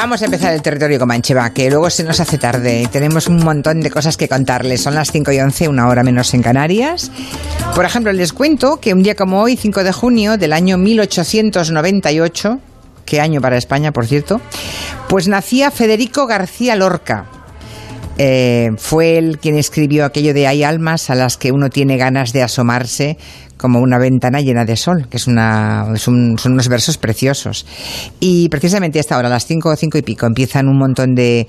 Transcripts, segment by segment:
vamos a empezar el territorio Comanche, va, que luego se nos hace tarde y tenemos un montón de cosas que contarles. Son las 5 y 11, una hora menos en Canarias. Por ejemplo, les cuento que un día como hoy, 5 de junio del año 1898, qué año para España, por cierto, pues nacía Federico García Lorca. Eh, fue él quien escribió aquello de hay almas a las que uno tiene ganas de asomarse como una ventana llena de sol, que es una, son unos versos preciosos. Y precisamente hasta ahora, a las cinco o cinco y pico, empiezan un montón de,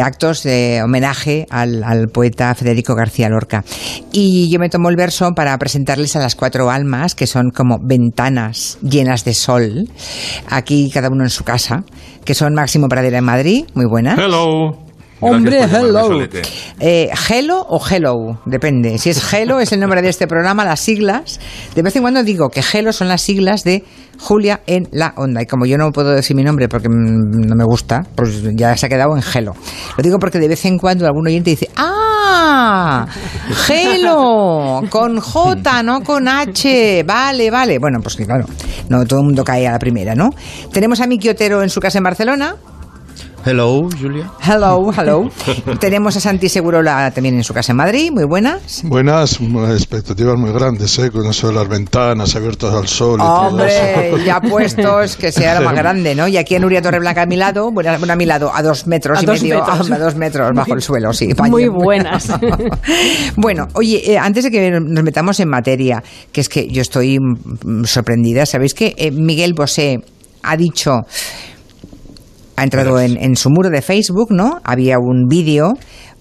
actos de homenaje al, poeta Federico García Lorca. Y yo me tomo el verso para presentarles a las cuatro almas, que son como ventanas llenas de sol, aquí cada uno en su casa, que son Máximo Pradera en Madrid, muy buena. Hello. Hombre, hello. Eh, hello o hello, depende. Si es hello es el nombre de este programa, las siglas. De vez en cuando digo que hello son las siglas de Julia en la onda. Y como yo no puedo decir mi nombre porque no me gusta, pues ya se ha quedado en hello. Lo digo porque de vez en cuando algún oyente dice, ¡ah! Hello, con J, no con H. Vale, vale. Bueno, pues claro, no todo el mundo cae a la primera, ¿no? Tenemos a Miki Otero en su casa en Barcelona. Hello, Julia. Hello, hello. Tenemos a Santi Segurola también en su casa en Madrid, muy buenas. Buenas, expectativas muy grandes, ¿eh? Con eso de las ventanas abiertas al sol. Y Hombre, ya puestos que sea más grande, ¿no? Y aquí en Uria Torreblanca a mi lado, bueno, a mi lado, a dos metros y medio, A, dos metros bajo el suelo, sí. Muy buenas. bueno, oye, eh, antes de que nos metamos en materia, que es que yo estoy mm, sorprendida, ¿sabéis que eh, Miguel Bosé ha dicho ha entrado en, su muro de Facebook, ¿no? Había un vídeo,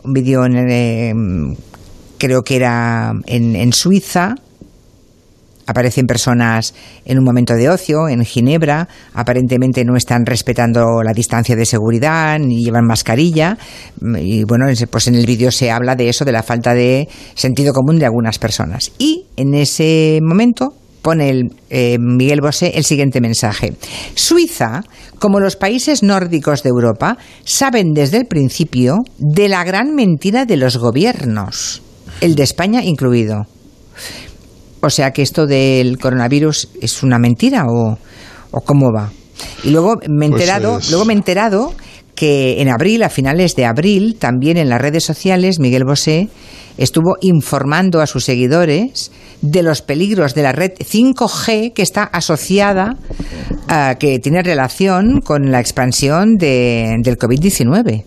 un vídeo en, eh, creo que era en, Suiza, aparecen personas en un momento de ocio, en Ginebra, aparentemente no están respetando la distancia de seguridad ni llevan mascarilla. Y bueno, pues en el vídeo se habla de eso, de la falta de sentido común de algunas personas. Y en ese momento pone el, eh, Miguel Bosé el siguiente mensaje. Suiza, como los países nórdicos de Europa, saben desde el principio de la gran mentira de los gobiernos, el de España incluido. O sea que esto del coronavirus es una mentira o, o cómo va. Y luego me he pues enterado, luego me he enterado que en abril, a finales de abril, también en las redes sociales, Miguel Bosé estuvo informando a sus seguidores de los peligros de la red 5G que está asociada, a que tiene relación con la expansión de, del COVID-19.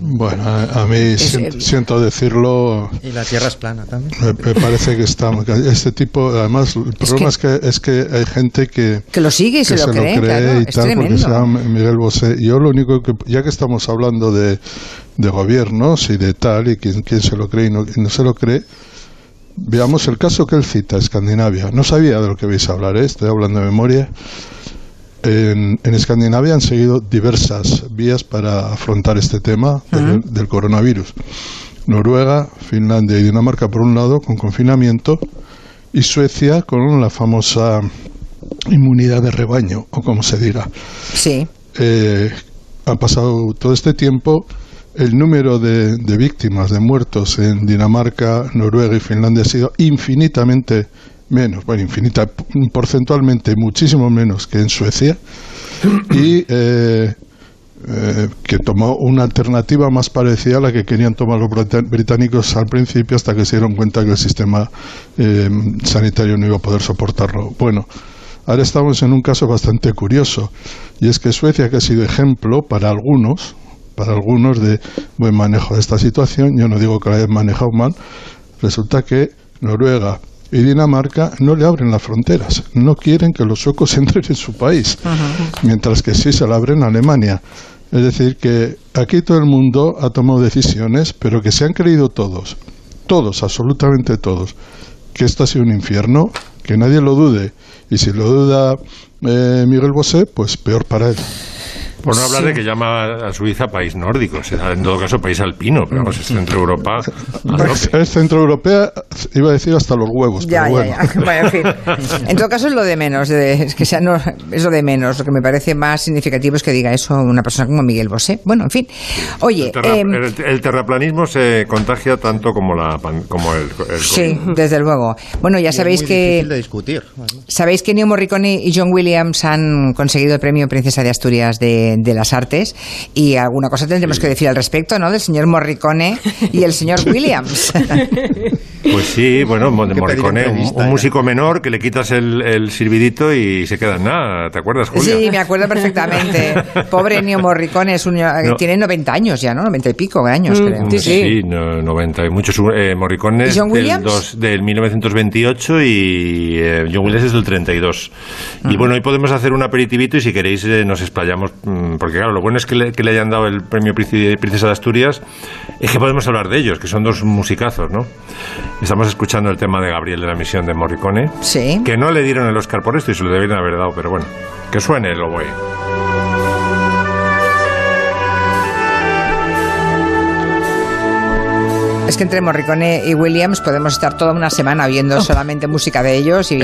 Bueno, a, mí siento, decirlo. Y la Tierra es plana también. Me, parece que estamos. Este tipo, además, el problema es que, es que, hay gente que. Que lo sigue y se, lo, cree, y tal, porque se llama Miguel Bosé. Yo lo único que. Ya que estamos hablando de, de gobiernos y de tal, y quién, quién se lo cree y no, no se lo cree. Veamos el caso que él cita, Escandinavia. No sabía de lo que vais a hablar, ¿eh? estoy hablando de memoria. En, Escandinavia han seguido diversas vías para afrontar este tema del, coronavirus. Noruega, Finlandia y Dinamarca por un lado con confinamiento y Suecia con la famosa inmunidad de rebaño o como se dirá. Sí. Eh, ha pasado todo este tiempo el número de, de, víctimas, de muertos en Dinamarca, Noruega y Finlandia ha sido infinitamente menos, bueno, infinita, porcentualmente muchísimo menos que en Suecia, y eh, eh, que tomó una alternativa más parecida a la que querían tomar los británicos al principio hasta que se dieron cuenta que el sistema eh, sanitario no iba a poder soportarlo. Bueno, ahora estamos en un caso bastante curioso, y es que Suecia, que ha sido ejemplo para algunos, para algunos de buen manejo de esta situación, yo no digo que la hayan manejado mal, resulta que Noruega, y Dinamarca no le abren las fronteras, no quieren que los suecos entren en su país, mientras que sí se la abren a Alemania. Es decir, que aquí todo el mundo ha tomado decisiones, pero que se han creído todos, todos, absolutamente todos, que esto ha sido un infierno, que nadie lo dude. Y si lo duda eh, Miguel Bosé, pues peor para él. Por no hablar de que llama a Suiza país nórdico, sea, en todo caso país alpino, pero vamos, es centro Europa. Es centro europea, iba a decir hasta los huevos. Ya, pero bueno. en fin. En todo caso es lo de menos, es que sea no, es lo de menos. Lo que me parece más significativo es que diga eso una persona como Miguel Bosé. Bueno, en fin. Oye, el, em, terraplanismo se contagia tanto como la como el, Sí, desde luego. Bueno, ya sabéis que de discutir. Sabéis que Neo Morricone y John Williams han conseguido el premio Princesa de Asturias de de, de las artes y alguna cosa tendremos que decir al respecto, ¿no? Del señor Morricone y el señor Williams. Pues sí, bueno, Morricone, un, músico menor que le quitas el, el silbidito y se queda en nada. ¿Te acuerdas, Julia? Sí, me acuerdo perfectamente. Pobre Nio Morricone, es un, tiene 90 años ya, ¿no? 90 y pico años, mm, creo. Sí, sí, 90 y muchos. Eh, Morricone es del, del 1928 y eh, John Williams es del 32. Y bueno, hoy podemos hacer un aperitivito y si queréis eh, nos explayamos, mm, porque claro, lo bueno es que le, que le hayan dado el premio Princesa de Asturias, es que podemos hablar de ellos, que son dos musicazos, ¿no? Estamos escuchando el tema de Gabriel de la misión de Morricone. Sí. Que no le dieron el Oscar por esto y se lo debieron haber dado, pero bueno, que suene el oboe. Es que entre Morricone y Williams podemos estar toda una semana viendo solamente música de ellos y,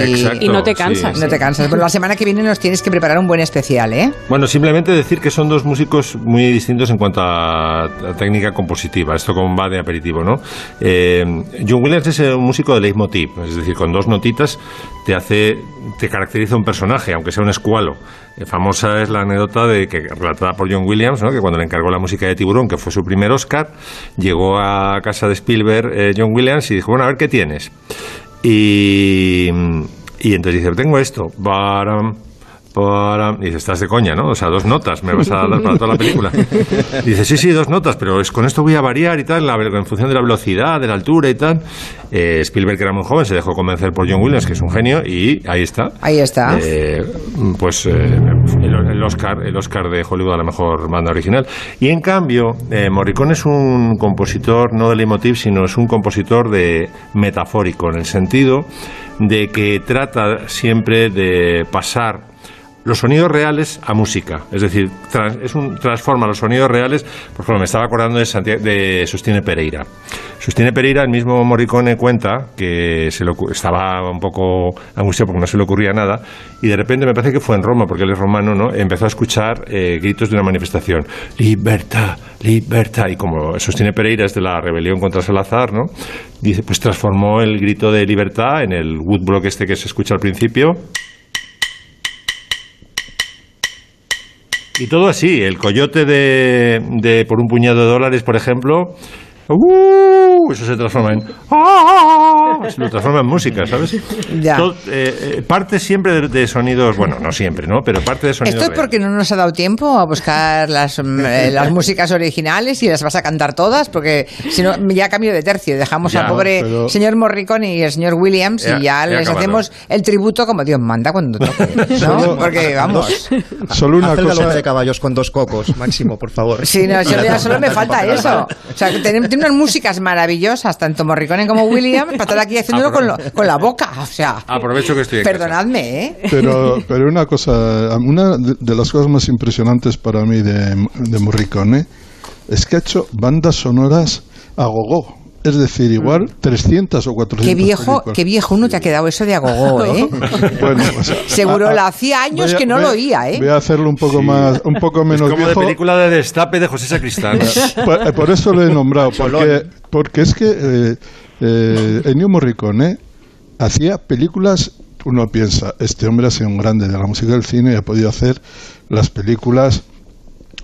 y no te cansas. No te cansas. Pero la semana que viene nos tienes que preparar un buen especial, ¿eh? Bueno, simplemente decir que son dos músicos muy distintos en cuanto a, técnica compositiva. Esto como va de aperitivo, ¿no? Eh, John Williams es un músico de leitmotiv, es decir, con dos notitas te hace, te caracteriza un personaje, aunque sea un escualo. Eh, famosa es la anécdota de que relatada por John Williams, ¿no? que cuando le encargó la música de Tiburón, que fue su primer Oscar, llegó a casa de Spielberg eh, John Williams y dijo, bueno, a ver qué tienes. Y, y entonces dice, tengo esto. Y dice, estás de coña, ¿no? O sea, dos notas, me vas a dar para toda la película. dice, sí, sí, dos notas, pero es, con esto voy a variar y tal, en función de la velocidad, de la altura y tal. Eh, Spielberg, que era muy joven, se dejó convencer por John Williams, que es un genio, y ahí está. Ahí está. Eh, pues eh, el, Oscar, el Oscar de Hollywood a la mejor banda original. Y en cambio, Morricone es un compositor no de leitmotiv, sino es un compositor de metafórico, en el sentido de que trata siempre de pasar los sonidos reales a música. Es decir, es un, transforma los sonidos reales. Por ejemplo, me estaba acordando de, Santiago, de Pereira. Sustine Pereira, el mismo Morricone cuenta que se estaba un poco angustiado porque no se le ocurría nada y de repente me parece que fue en Roma, porque él es romano, ¿no? Empezó a escuchar eh, gritos de una manifestación. Libertad, libertad. Y como Sustine Pereira es de la rebelión contra Salazar, ¿no? Dice, pues transformó el grito de libertad en el woodblock este que se escucha al principio Y todo así, el coyote de, de por un puñado de dólares, por ejemplo, ¡Uh! Eso se transforma en. ¡Ah! Se lo transforma en música, ¿sabes? Ya. Eh, eh, parte siempre de, sonidos, bueno, no siempre, ¿no? Pero parte de sonidos. Esto es porque no nos ha dado tiempo a buscar las, mm, eh, las músicas originales y las vas a cantar todas, porque si no, ya cambio de tercio. Dejamos al pobre señor Morricone y el señor Williams y ya les hacemos el tributo como Dios manda cuando toque. ¿no? porque vamos. Solo una cosa. de caballos con dos cocos, máximo, por favor. Sí, no, solo, solo me falta eso. O sea, tenemos tiene unas músicas maravillosas, tanto Morricone como Williams, para estar aquí haciéndolo con, con, la boca. O sea, aprovecho que estoy Perdonadme, ¿eh? Pero, pero una cosa, una de las cosas más impresionantes para mí de, de Morricone es que ha hecho bandas sonoras a gogo. Es decir, igual 300 o 400 Qué viejo, qué viejo uno te ha quedado eso de agogó, ¿eh? bueno, Seguro, la hacía años que no lo oía, ¿eh? Voy a hacerlo un poco más, un poco menos es como de película de destape de José Sacristán. Eh, por, eso lo he nombrado, porque, porque es que eh, eh, Ennio Morricone hacía películas uno piensa, este hombre ha sido un grande de la música del cine y ha podido hacer las películas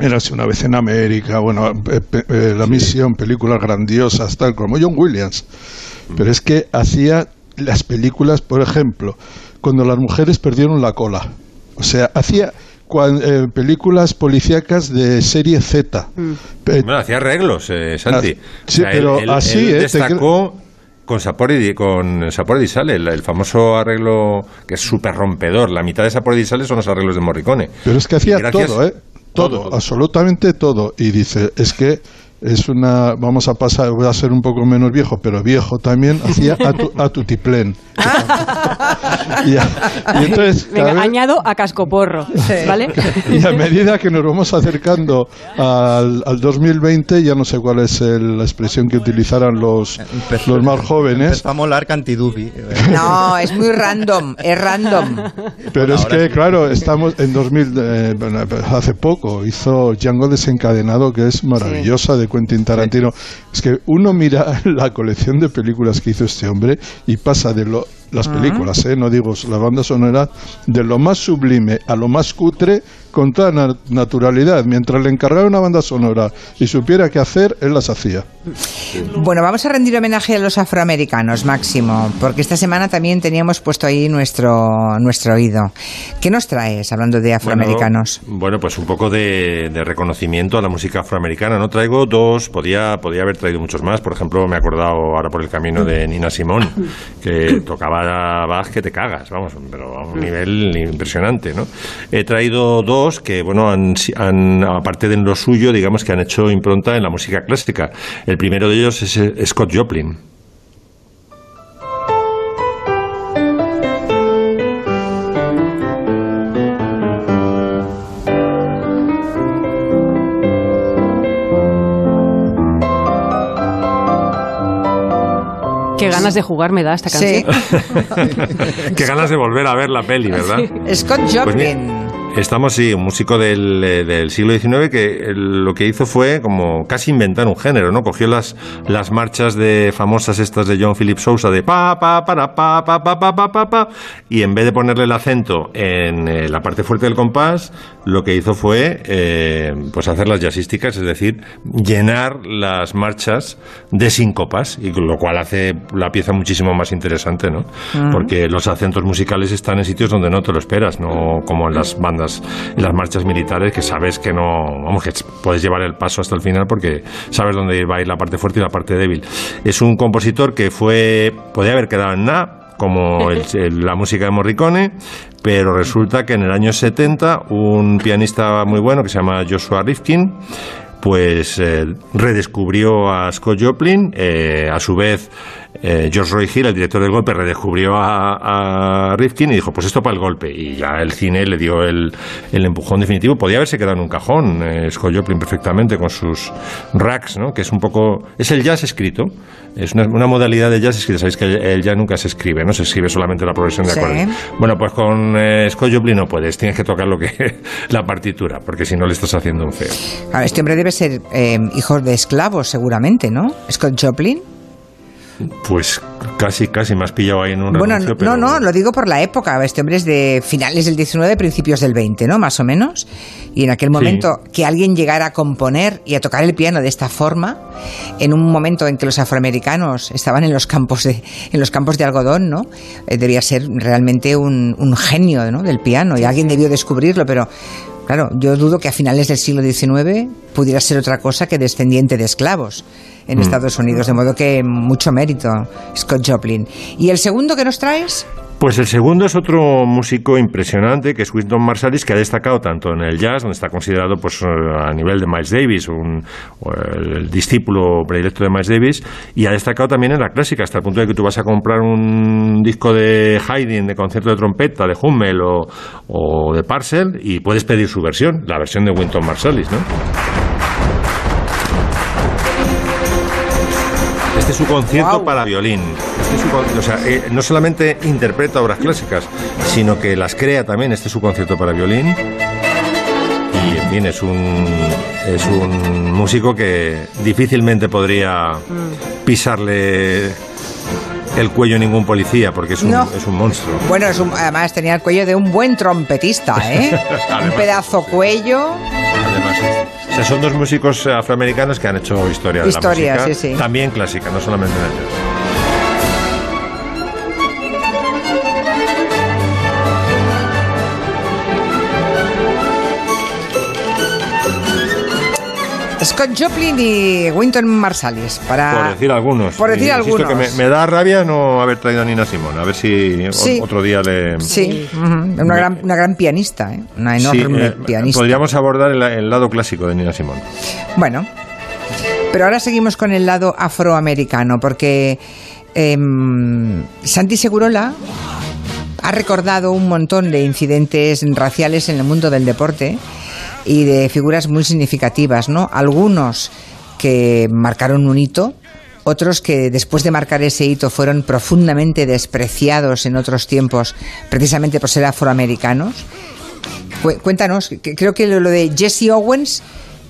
Érase una vez en América, bueno, eh, La Misión, películas grandiosas, tal como John Williams. Pero es que hacía las películas, por ejemplo, cuando las mujeres perdieron la cola. O sea, hacía eh, películas policíacas de serie Z. Mm. bueno, hacía arreglos, eh, Santi. sí, pero así, destacó con Sapori, con Sapori Sale, el, el, famoso arreglo que es súper rompedor. La mitad de Sapori Sale son los arreglos de Morricone. Pero es que hacía todo, ¿eh? Todo, absolutamente todo. Y dice, es que es una, vamos a pasar, voy a ser un poco menos viejo, pero viejo también, hacía a, tu, a tutiplén. y, entonces, Venga, añado a cascoporro, ¿vale? Y a medida que nos vamos acercando al, al 2020, ya no sé cuál es la expresión que utilizaran los, los más jóvenes. a molar cantidubi. No, es muy random, es random. Pero es que, claro, estamos en 2000, eh, hace poco, hizo Django desencadenado, que es maravillosa, de Quentin Tarantino. Es que uno mira la colección de películas que hizo este hombre y pasa de lo, las películas, ¿eh? no digo la banda sonora, de lo más sublime a lo más cutre con toda naturalidad. Mientras le encargara una banda sonora y supiera qué hacer, él las hacía. Bueno, vamos a rendir homenaje a los afroamericanos, Máximo, porque esta semana también teníamos puesto ahí nuestro, nuestro oído. ¿Qué nos traes hablando de afroamericanos? Bueno, pues un poco de, reconocimiento a la música afroamericana. No traigo dos, podía, podía haber traído muchos más. Por ejemplo, me he acordado ahora por el camino de Nina Simón, que tocaba Bach que te cagas, vamos, pero a un nivel impresionante, ¿no? He traído dos que, bueno, han, han, aparte de lo suyo, digamos que han hecho impronta en la música clásica. El primero de ellos es eh, Scott Joplin. Qué ganas de jugar me da esta canción. Qué ganas de volver a ver la peli, ¿verdad? Scott pues Joplin. Estamos, sí, un músico del, eh, del, siglo XIX que lo que hizo fue como casi inventar un género, ¿no? Cogió las, las marchas de famosas estas de John Philip Sousa de pa, pa, para, pa, pa, pa, pa, pa, pa, pa, y en vez de ponerle el acento en eh, la parte fuerte del compás, lo que hizo fue eh, pues hacer las jazzísticas, es decir, llenar las marchas de síncopas, y lo cual hace la pieza muchísimo más interesante, ¿no? Porque los acentos musicales están en sitios donde no te lo esperas, no como en las bandas y las marchas militares que sabes que no, vamos, que puedes llevar el paso hasta el final porque sabes dónde va a ir la parte fuerte y la parte débil. Es un compositor que fue, podía haber quedado en nada, como la música de Morricone, pero resulta que en el año 70 un pianista muy bueno que se llama Joshua Rifkin pues eh, redescubrió a Scott Joplin, eh, a su vez eh, George Roy Hill, el director del golpe, redescubrió a, Rifkin y dijo, pues esto para el golpe. Y ya el cine le dio el, empujón definitivo. Podía haberse quedado en un cajón, eh, Scott Joplin perfectamente, con sus racks, ¿no? que es un poco... Es el jazz escrito. Es una, modalidad de jazz escrito. Sabéis que el, jazz nunca se escribe, no se escribe solamente la progresión de acordes. Bueno, pues con eh, Scott Joplin no puedes. Tienes que tocar lo que la partitura, porque si no le estás haciendo un feo. este hombre debe ser hijo de esclavos, seguramente, ¿no? Scott Joplin. Pues casi, casi me has pillado ahí en un Bueno, no, no, lo digo por la época. Este hombre es de finales del 19, principios del 20, ¿no? Más o menos. Y en aquel momento que alguien llegara a componer y a tocar el piano de esta forma, en un momento en que los afroamericanos estaban en los campos de, en los campos de algodón, ¿no? Eh, debía ser realmente un, un genio ¿no? del piano y alguien debió descubrirlo, pero Claro, yo dudo que a finales del siglo XIX pudiera ser otra cosa que descendiente de esclavos en mm. Estados Unidos, de modo que mucho mérito, Scott Joplin. ¿Y el segundo que nos traes? Pues el segundo es otro músico impresionante, que es Winston Marsalis, que ha destacado tanto en el jazz, donde está considerado pues, a nivel de Miles Davis, un, el discípulo predilecto de Miles Davis, y ha destacado también en la clásica, hasta el punto de que tú vas a comprar un disco de Haydn, de concierto de trompeta, de Hummel o, o de Parcel, y puedes pedir su versión, la versión de Winston Marsalis, ¿no? Su concierto para violín. Este o sea, eh, no solamente interpreta obras clásicas, sino que las crea también. Este es su concierto para violín. Y en fin, es un, es un músico que difícilmente podría mm. pisarle el cuello ningún policía, porque es un, es un monstruo. Bueno, además tenía el cuello de un buen trompetista, ¿eh? un pedazo cuello. Además, o sea, son dos músicos afroamericanos que han hecho historia, de la música, sí, sí. también clásica, no solamente en el jazz. Scott Joplin y Winton Marsalis. Para... Por decir algunos. Por decir algunos. Que me, da rabia no haber traído a Nina Simón. A ver si otro día le. Sí, una, gran, una gran pianista, ¿eh? una enorme eh, pianista. Podríamos abordar el, lado clásico de Nina Simón. Bueno, pero ahora seguimos con el lado afroamericano, porque em, Santi Segurola ha recordado un montón de incidentes raciales en el mundo del deporte y de figuras muy significativas, ¿no? Algunos que marcaron un hito, otros que después de marcar ese hito fueron profundamente despreciados en otros tiempos, precisamente por ser afroamericanos. Cuéntanos, creo que lo de Jesse Owens,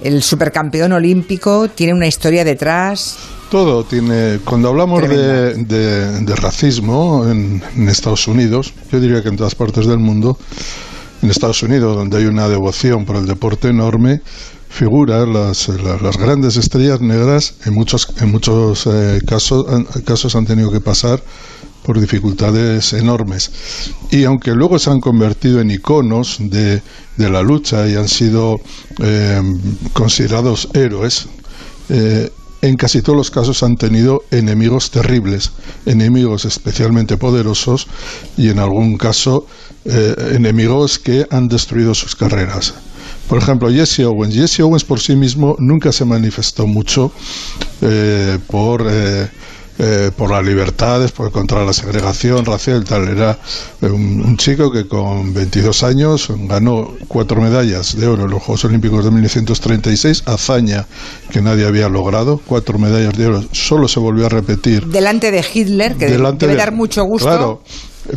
el supercampeón olímpico, tiene una historia detrás. Todo tiene. Cuando hablamos de, racismo en Estados Unidos, yo diría que en todas partes del mundo, en Estados Unidos, donde hay una devoción por el deporte enorme, figura las, las, grandes estrellas negras en muchos en muchos eh, casos casos han tenido que pasar por dificultades enormes. Y aunque luego se han convertido en iconos de, de la lucha y han sido eh, considerados héroes eh, en casi todos los casos han tenido enemigos terribles, enemigos especialmente poderosos y en algún caso enemigos que han destruido sus carreras. Por ejemplo, Jesse Owens. Jesse Owens por sí mismo nunca se manifestó mucho eh, por... Eh, eh, por las libertades, por contra la segregación racial, tal. Era un, chico que con 22 años ganó cuatro medallas de oro en los Juegos Olímpicos de 1936, hazaña que nadie había logrado, cuatro medallas de oro, solo se volvió a repetir. Delante de Hitler, que debe dar mucho gusto. Claro,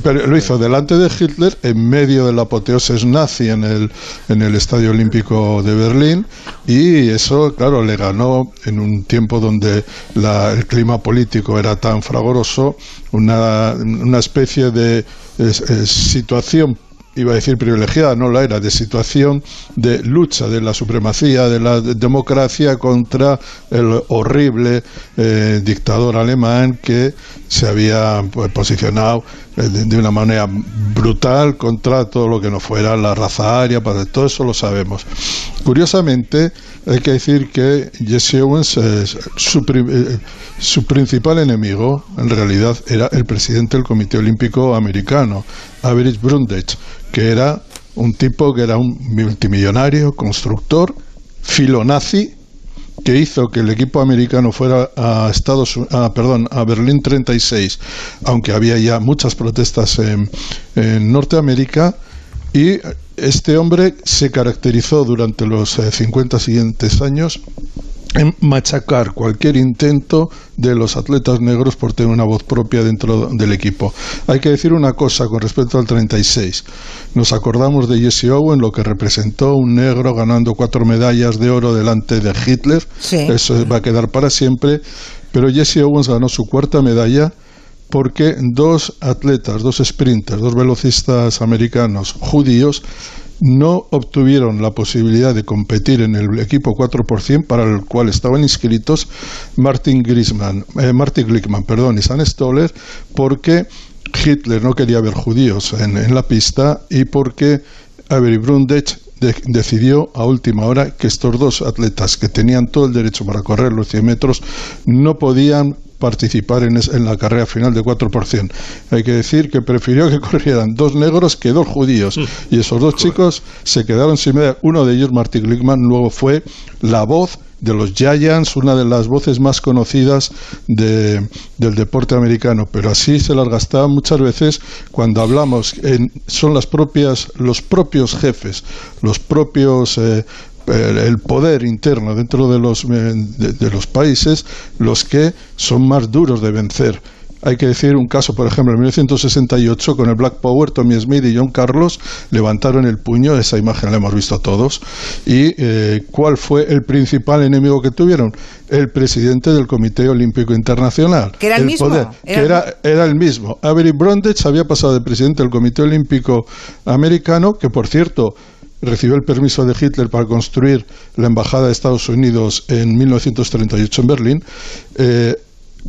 pero lo hizo delante de Hitler, en medio de la apoteosis nazi en el, en el Estadio Olímpico de Berlín, y eso, claro, le ganó en un tiempo donde el clima político era tan fragoroso, una, una especie de situación iba a decir privilegiada, no la era, de situación de lucha de la supremacía de la democracia contra el horrible eh, dictador alemán que se había pues, posicionado de, una manera brutal contra todo lo que no fuera la raza aria, para todo eso lo sabemos. Curiosamente, hay que decir que Jesse Owens, su, eh, su principal enemigo, en realidad, era el presidente del Comité Olímpico Americano, Average Brundage, que era un tipo que era un multimillonario, constructor, filonazi, que hizo que el equipo americano fuera a Estados a, perdón, a Berlín 36, aunque había ya muchas protestas en, en Norteamérica, y este hombre se caracterizó durante los 50 eh, siguientes años en machacar cualquier intento de los atletas negros por tener una voz propia dentro del equipo. Hay que decir una cosa con respecto al 36. Nos acordamos de Jesse Owen, lo que representó un negro ganando cuatro medallas de oro delante de Hitler. Eso va a quedar para siempre. Pero Jesse Owens ganó su cuarta medalla porque dos atletas, dos sprinters, dos velocistas americanos judíos no obtuvieron la posibilidad de competir en el equipo 4 para el cual estaban inscritos Martin Griezmann, eh, Martin Glickman, perdón, y San Stoller, porque Hitler no quería ver judíos en, la pista y porque Avery Brundage decidió a última hora que estos dos atletas que tenían todo el derecho para correr los 100 metros no podían participar en, en, la carrera final de 4%. Hay que decir que prefirió que corrieran dos negros que dos judíos. Y esos dos chicos se quedaron sin media. Uno de ellos, Martin Glickman, luego fue la voz de los Giants, una de las voces más conocidas de, del deporte americano, pero así se las gastaba muchas veces cuando hablamos, en, son las propias, los propios jefes, los propios eh, el, poder interno dentro de los, eh, de, los países los que son más duros de vencer. Hay que decir un caso, por ejemplo, en 1968 con el Black Power, Tommy Smith y John Carlos levantaron el puño, esa imagen la hemos visto todos. ¿Y eh, cuál fue el principal enemigo que tuvieron? El presidente del Comité Olímpico Internacional. Que era el, mismo. era... Que era, era, el mismo. Avery Brundage había pasado de presidente del Comité Olímpico Americano, que por cierto recibió el permiso de Hitler para construir la embajada de Estados Unidos en 1938 en Berlín. Eh,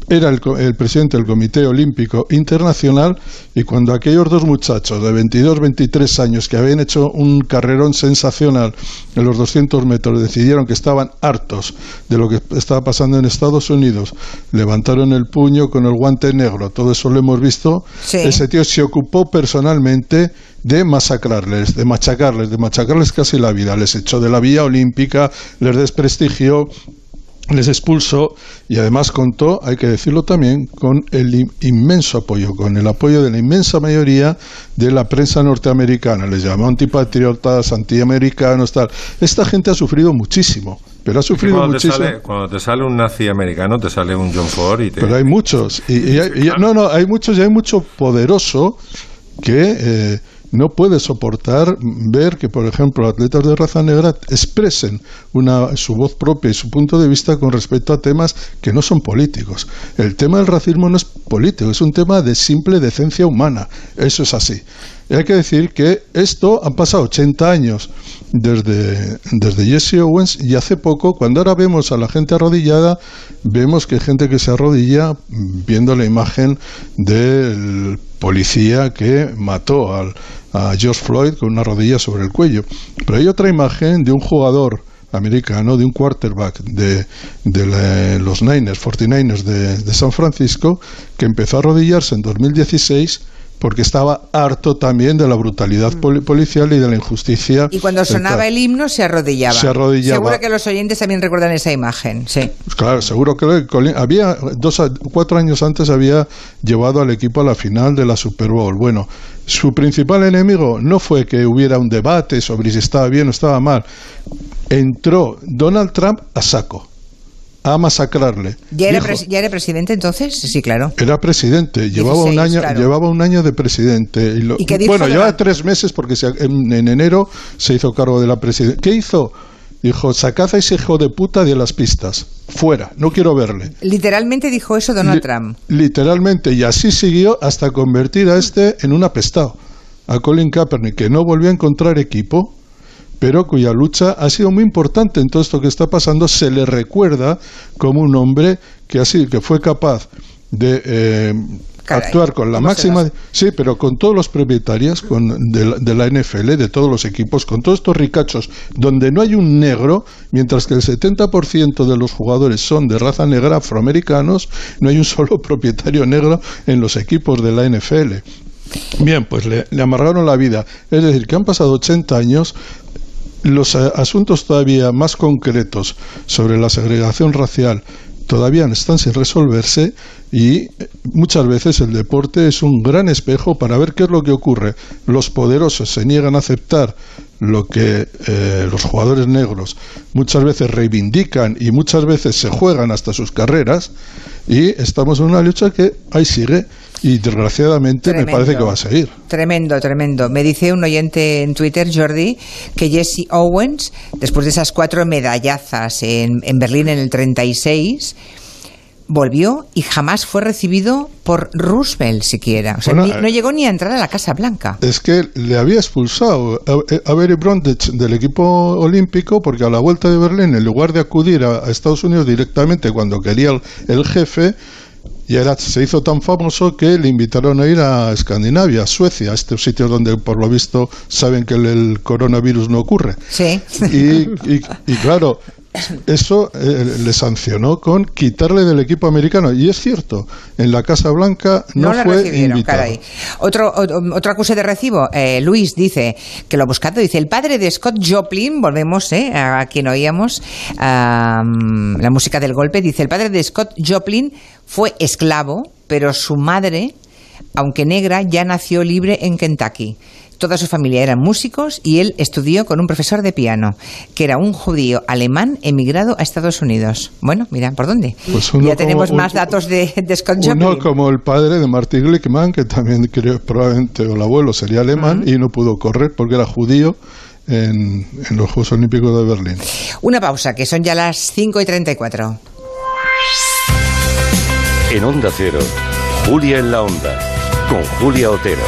era el, presidente del Comité Olímpico Internacional y cuando aquellos dos muchachos de 22, 23 años que habían hecho un carrerón sensacional en los 200 metros decidieron que estaban hartos de lo que estaba pasando en Estados Unidos, levantaron el puño con el guante negro, todo eso lo hemos visto, ese tío se ocupó personalmente de masacrarles, de machacarles, de machacarles casi la vida, les echó de la vía olímpica, les desprestigió, les expulsó y además contó, hay que decirlo también, con el inmenso apoyo, con el apoyo de la inmensa mayoría de la prensa norteamericana. Les llamó antipatriotas, antiamericanos, tal. Esta gente ha sufrido muchísimo, pero ha sufrido muchísimo. cuando te sale un nazi americano, te sale un John Ford y te... Pero hay muchos. Y, no, no, hay muchos y hay mucho poderoso que... Eh, no puede soportar ver que, por ejemplo, atletas de raza negra expresen una, su voz propia y su punto de vista con respecto a temas que no son políticos. El tema del racismo no es político, es un tema de simple decencia humana. Eso es así. Y hay que decir que esto han pasado 80 años desde, desde Jesse Owens y hace poco, cuando ahora vemos a la gente arrodillada, vemos que hay gente que se arrodilla viendo la imagen del policía que mató al, a George Floyd con una rodilla sobre el cuello. Pero hay otra imagen de un jugador americano, de un quarterback de, de los Niners, 49ers de, de San Francisco, que empezó a arrodillarse en 2016 porque estaba harto también de la brutalidad mm. policial y de la injusticia. Y cuando sonaba el himno se arrodillaba. Se arrodillaba. Seguro que los oyentes también recuerdan esa imagen, sí. Claro, seguro que había dos, cuatro años antes había llevado al equipo a la final de la Super Bowl. Bueno, su principal enemigo no fue que hubiera un debate sobre si estaba bien o estaba mal. Entró Donald Trump a saco a masacrarle. ¿Ya era, presidente entonces? Sí, claro. Era presidente, llevaba un año, llevaba un año de presidente. Y bueno, llevaba tres meses porque en, enero se hizo cargo de la presidencia. ¿Qué hizo? Dijo, sacad a ese hijo de puta de las pistas. Fuera, no quiero verle. Literalmente dijo eso Donald Trump. Literalmente, y así siguió hasta convertir a este en un apestado. A Colin Kaepernick, que no volvió a encontrar equipo pero cuya lucha ha sido muy importante en todo esto que está pasando, se le recuerda como un hombre que, así, que fue capaz de eh, actuar con la máxima... Sí, pero con todos los propietarios con, de, la, NFL, de todos los equipos, con todos estos ricachos, donde no hay un negro, mientras que el 70% de los jugadores son de raza negra afroamericanos, no hay un solo propietario negro en los equipos de la NFL. Bien, pues le, le, amargaron la vida. Es decir, que han pasado 80 años los eh, asuntos todavía más concretos sobre la segregación racial todavía están sin resolverse y eh, muchas veces el deporte es un gran espejo para ver qué es lo que ocurre. Los poderosos se niegan a aceptar lo que eh, los jugadores negros muchas veces reivindican y muchas veces se juegan hasta sus carreras y estamos en una lucha que ahí sigue y desgraciadamente me parece que va a seguir. Tremendo, tremendo. Me dice un oyente en Twitter, Jordi, que Jesse Owens, después de esas cuatro medallazas en, en Berlín en el 36, volvió y jamás fue recibido por Roosevelt siquiera. O sea, no llegó ni a entrar a la Casa Blanca. Es que le había expulsado a, Barry Brundage del equipo olímpico porque a la vuelta de Berlín, en lugar de acudir a, Estados Unidos directamente cuando quería el jefe, y era, se hizo tan famoso que le invitaron a ir a Escandinavia, a Suecia, a estos sitios donde por lo visto saben que el, coronavirus no ocurre. Sí. Y, y, claro, eso eh, le sancionó con quitarle del equipo americano. Y es cierto, en la Casa Blanca no, fue invitado. Otro, otro, acuse de recibo, eh, Luis dice que lo ha buscado, dice, el padre de Scott Joplin, volvemos eh, a quien oíamos la música del golpe, dice, el padre de Scott Joplin fue esclavo, pero su madre, aunque negra, ya nació libre en Kentucky. Toda su familia eran músicos y él estudió con un profesor de piano, que era un judío alemán emigrado a Estados Unidos. Bueno, mira, ¿por dónde? Pues ya tenemos más datos de, Scott Joplin. Uno como el padre de Martin Glickman, que también creo probablemente el abuelo sería alemán y no pudo correr porque era judío. En, en los Juegos Olímpicos de Berlín. Una pausa, que son ya las 5 y 34. En Onda Cero, Julia en la Onda, con Julia Otero.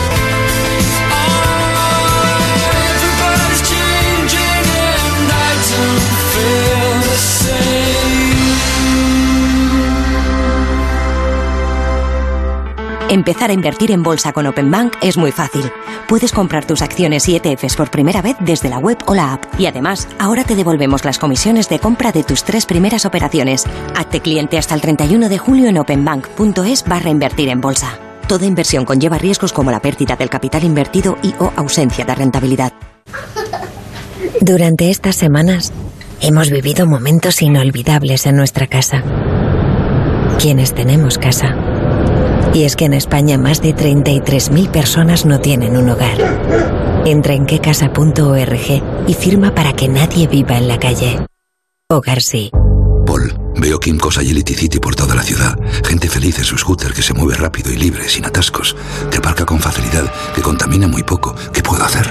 Empezar a invertir en bolsa con Open Bank es muy fácil. Puedes comprar tus acciones y ETFs por primera vez desde la web o la app. Y además, ahora te devolvemos las comisiones de compra de tus tres primeras operaciones. Hazte cliente hasta el 31 de julio en openbank.es barra invertir en bolsa. Toda inversión conlleva riesgos como la pérdida del capital invertido y o ausencia de rentabilidad. Durante estas semanas hemos vivido momentos inolvidables en nuestra casa. Quienes tenemos casa y es que en España más de 33.000 personas no tienen un hogar. Entra en quecasa.org y firma para que nadie viva en la calle. Hogar sí. Veo Kimco Agility City por toda la ciudad. Gente feliz en su scooter que se mueve rápido y libre, sin atascos, que aparca con facilidad, que contamina muy poco. ¿Qué puedo hacer?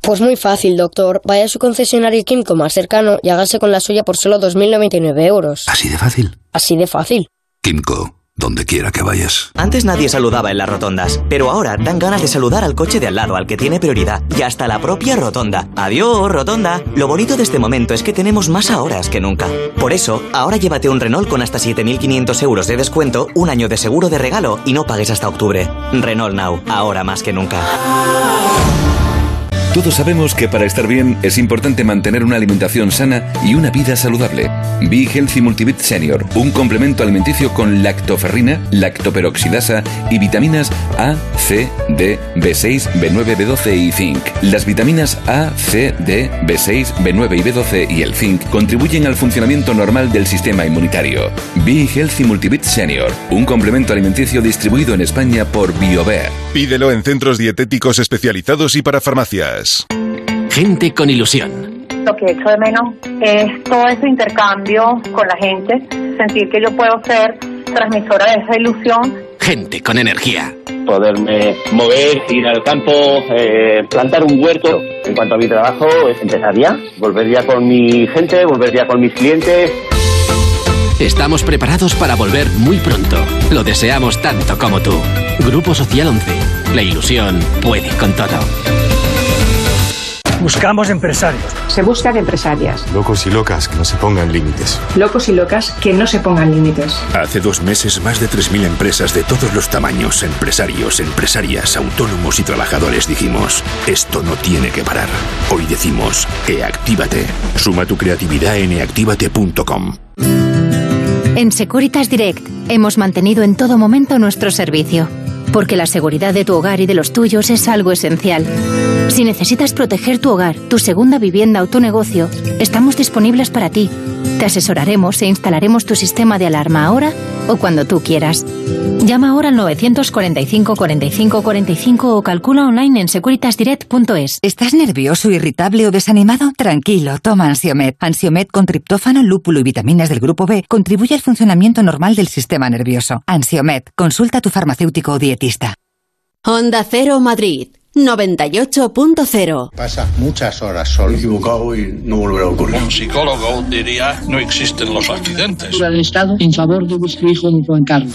Pues muy fácil, doctor. Vaya a su concesionario Kimco más cercano y hágase con la suya por solo 2.099 euros. ¿Así de fácil? Así de fácil. Kimco, donde quiera que vayas. Antes nadie saludaba en las rotondas, pero ahora dan ganas de saludar al coche de al lado, al que tiene prioridad, y hasta la propia rotonda. Adiós, rotonda. Lo bonito de este momento es que tenemos más horas que nunca. Por eso, ahora llévate un Renault con hasta 7.500 euros de descuento, un año de seguro de regalo y no pagues hasta octubre. Renault Now, ahora más que nunca. Todos sabemos que para estar bien es importante mantener una alimentación sana y una vida saludable. Be Healthy Multivit Senior, un complemento alimenticio con lactoferrina, lactoperoxidasa y vitaminas A, C, D, B6, B9, B12 y zinc. Las vitaminas A, C, D, B6, B9 y B12 y el zinc contribuyen al funcionamiento normal del sistema inmunitario. Be Healthy Multivit Senior, un complemento alimenticio distribuido en España por BioVer. Pídelo en centros dietéticos especializados y para farmacias. Gente con ilusión. Lo que echo de menos es todo ese intercambio con la gente, sentir que yo puedo ser transmisora de esa ilusión. Gente con energía. Poderme mover, ir al campo, eh, plantar un huerto. En cuanto a mi trabajo, es empezar ya, volver ya con mi gente, volver ya con mis clientes. Estamos preparados para volver muy pronto. Lo deseamos tanto como tú. Grupo Social 11. La ilusión puede con todo. Buscamos empresarios. Se buscan empresarias. Locos y locas que no se pongan límites. Locos y locas que no se pongan límites. Hace dos meses, más de 3.000 empresas de todos los tamaños, empresarios, empresarias, autónomos y trabajadores dijimos, esto no tiene que parar. Hoy decimos, eactívate. Suma tu creatividad en eactívate.com. En Securitas Direct hemos mantenido en todo momento nuestro servicio, porque la seguridad de tu hogar y de los tuyos es algo esencial. Si necesitas proteger tu hogar, tu segunda vivienda o tu negocio, estamos disponibles para ti. Te asesoraremos e instalaremos tu sistema de alarma ahora o cuando tú quieras. Llama ahora al 945 45 45 o calcula online en securitasdirect.es. ¿Estás nervioso, irritable o desanimado? Tranquilo, toma Ansiomet. Ansiomet con triptófano, lúpulo y vitaminas del grupo B contribuye al funcionamiento normal del sistema nervioso. Ansiomet, consulta a tu farmacéutico o dietista. Onda Cero Madrid 98.0 Pasa muchas horas solo. Me he equivocado y no volverá a ocurrir. Un psicólogo diría no existen los accidentes. El Estado en favor de vuestro hijo Juan Carlos.